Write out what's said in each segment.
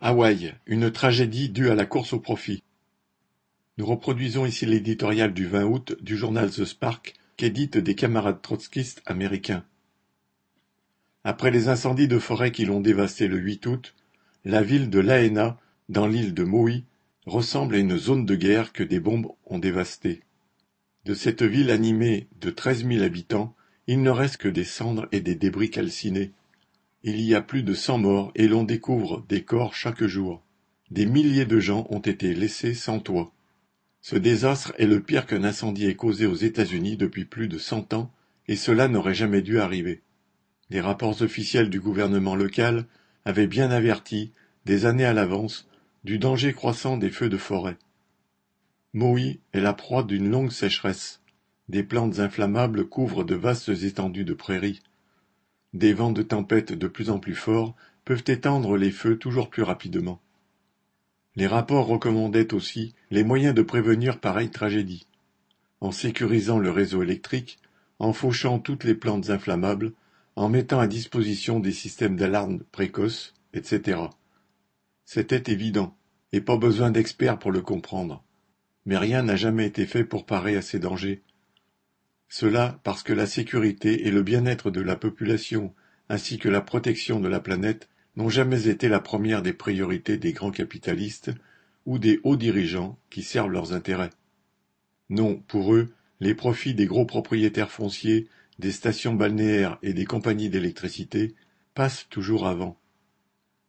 Hawaï, une tragédie due à la course au profit. Nous reproduisons ici l'éditorial du 20 août du journal The Spark qu'éditent des camarades trotskistes américains. Après les incendies de forêt qui l'ont dévasté le 8 août, la ville de Lahaina, dans l'île de Maui, ressemble à une zone de guerre que des bombes ont dévastée. De cette ville animée de treize mille habitants, il ne reste que des cendres et des débris calcinés. Il y a plus de cent morts et l'on découvre des corps chaque jour. Des milliers de gens ont été laissés sans toit. Ce désastre est le pire qu'un incendie ait causé aux États-Unis depuis plus de cent ans, et cela n'aurait jamais dû arriver. Les rapports officiels du gouvernement local avaient bien averti, des années à l'avance, du danger croissant des feux de forêt. Maui est la proie d'une longue sécheresse. Des plantes inflammables couvrent de vastes étendues de prairies. Des vents de tempête de plus en plus forts peuvent étendre les feux toujours plus rapidement. Les rapports recommandaient aussi les moyens de prévenir pareille tragédie, en sécurisant le réseau électrique, en fauchant toutes les plantes inflammables, en mettant à disposition des systèmes d'alarme précoces, etc. C'était évident, et pas besoin d'experts pour le comprendre. Mais rien n'a jamais été fait pour parer à ces dangers. Cela parce que la sécurité et le bien-être de la population, ainsi que la protection de la planète, n'ont jamais été la première des priorités des grands capitalistes ou des hauts dirigeants qui servent leurs intérêts. Non, pour eux, les profits des gros propriétaires fonciers des stations balnéaires et des compagnies d'électricité passent toujours avant.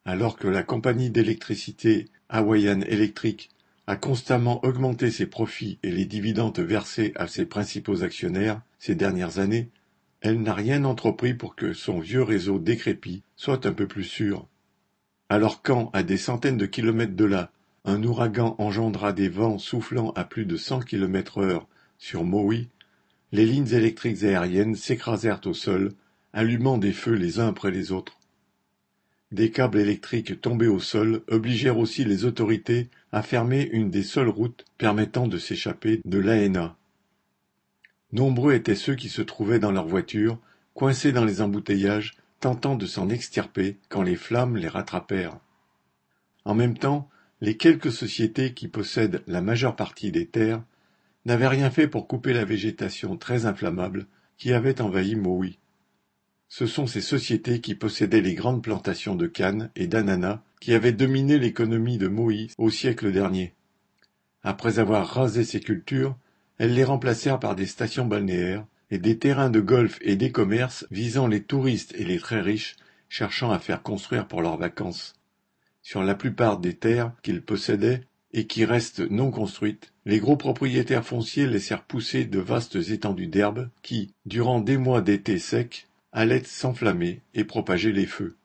Alors que la compagnie d'électricité Hawaiian Electric a constamment augmenté ses profits et les dividendes versés à ses principaux actionnaires ces dernières années, elle n'a rien entrepris pour que son vieux réseau décrépit soit un peu plus sûr. Alors quand, à des centaines de kilomètres de là, un ouragan engendra des vents soufflant à plus de cent kilomètres heure sur Maui, les lignes électriques aériennes s'écrasèrent au sol, allumant des feux les uns après les autres. Des câbles électriques tombés au sol obligèrent aussi les autorités à fermer une des seules routes permettant de s'échapper de l'ANA. Nombreux étaient ceux qui se trouvaient dans leurs voitures, coincés dans les embouteillages, tentant de s'en extirper quand les flammes les rattrapèrent. En même temps, les quelques sociétés qui possèdent la majeure partie des terres n'avait rien fait pour couper la végétation très inflammable qui avait envahi Maui. Ce sont ces sociétés qui possédaient les grandes plantations de canne et d'ananas qui avaient dominé l'économie de Maui au siècle dernier. Après avoir rasé ces cultures, elles les remplacèrent par des stations balnéaires et des terrains de golf et des commerces visant les touristes et les très riches cherchant à faire construire pour leurs vacances. Sur la plupart des terres qu'ils possédaient, et qui restent non construites, les gros propriétaires fonciers laissèrent pousser de vastes étendues d'herbe qui, durant des mois d'été secs, allaient s'enflammer et propager les feux.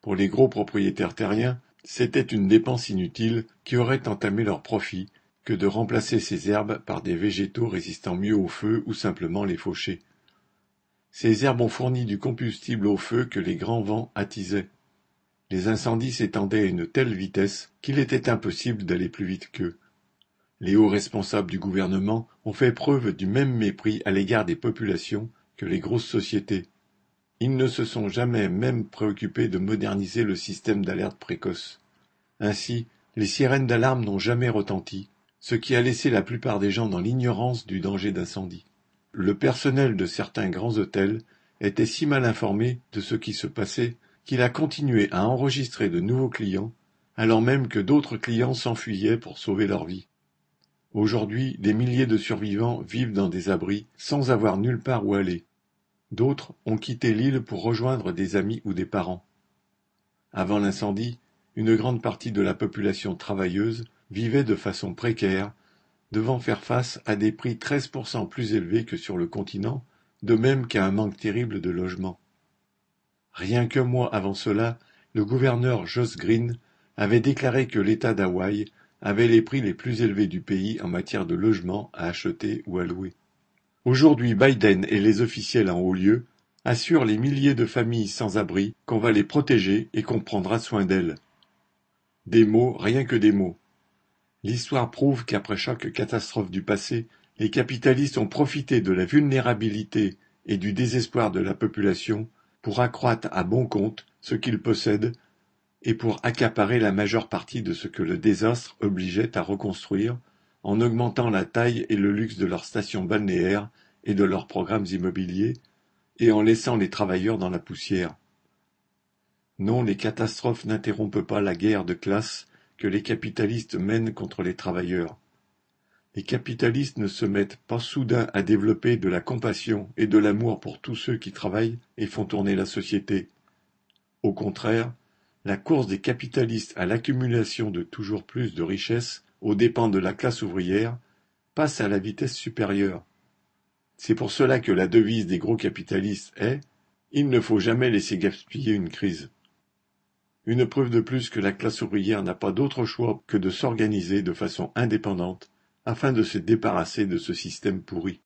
Pour les gros propriétaires terriens, c'était une dépense inutile qui aurait entamé leur profit que de remplacer ces herbes par des végétaux résistant mieux au feu ou simplement les faucher. Ces herbes ont fourni du combustible au feu que les grands vents attisaient. Les incendies s'étendaient à une telle vitesse qu'il était impossible d'aller plus vite qu'eux. Les hauts responsables du gouvernement ont fait preuve du même mépris à l'égard des populations que les grosses sociétés. Ils ne se sont jamais même préoccupés de moderniser le système d'alerte précoce. Ainsi, les sirènes d'alarme n'ont jamais retenti, ce qui a laissé la plupart des gens dans l'ignorance du danger d'incendie. Le personnel de certains grands hôtels était si mal informé de ce qui se passait qu'il a continué à enregistrer de nouveaux clients, alors même que d'autres clients s'enfuyaient pour sauver leur vie. Aujourd'hui, des milliers de survivants vivent dans des abris sans avoir nulle part où aller. D'autres ont quitté l'île pour rejoindre des amis ou des parents. Avant l'incendie, une grande partie de la population travailleuse vivait de façon précaire, devant faire face à des prix 13% plus élevés que sur le continent, de même qu'à un manque terrible de logements. Rien qu'un mois avant cela, le gouverneur Josh Green avait déclaré que l'État d'Hawaï avait les prix les plus élevés du pays en matière de logements à acheter ou à louer. Aujourd'hui, Biden et les officiels en haut lieu assurent les milliers de familles sans abri qu'on va les protéger et qu'on prendra soin d'elles. Des mots, rien que des mots. L'histoire prouve qu'après chaque catastrophe du passé, les capitalistes ont profité de la vulnérabilité et du désespoir de la population pour accroître à bon compte ce qu'ils possèdent et pour accaparer la majeure partie de ce que le désastre obligeait à reconstruire, en augmentant la taille et le luxe de leurs stations balnéaires et de leurs programmes immobiliers, et en laissant les travailleurs dans la poussière. Non, les catastrophes n'interrompent pas la guerre de classe que les capitalistes mènent contre les travailleurs. Les capitalistes ne se mettent pas soudain à développer de la compassion et de l'amour pour tous ceux qui travaillent et font tourner la société. Au contraire, la course des capitalistes à l'accumulation de toujours plus de richesses aux dépens de la classe ouvrière passe à la vitesse supérieure. C'est pour cela que la devise des gros capitalistes est Il ne faut jamais laisser gaspiller une crise. Une preuve de plus que la classe ouvrière n'a pas d'autre choix que de s'organiser de façon indépendante afin de se débarrasser de ce système pourri.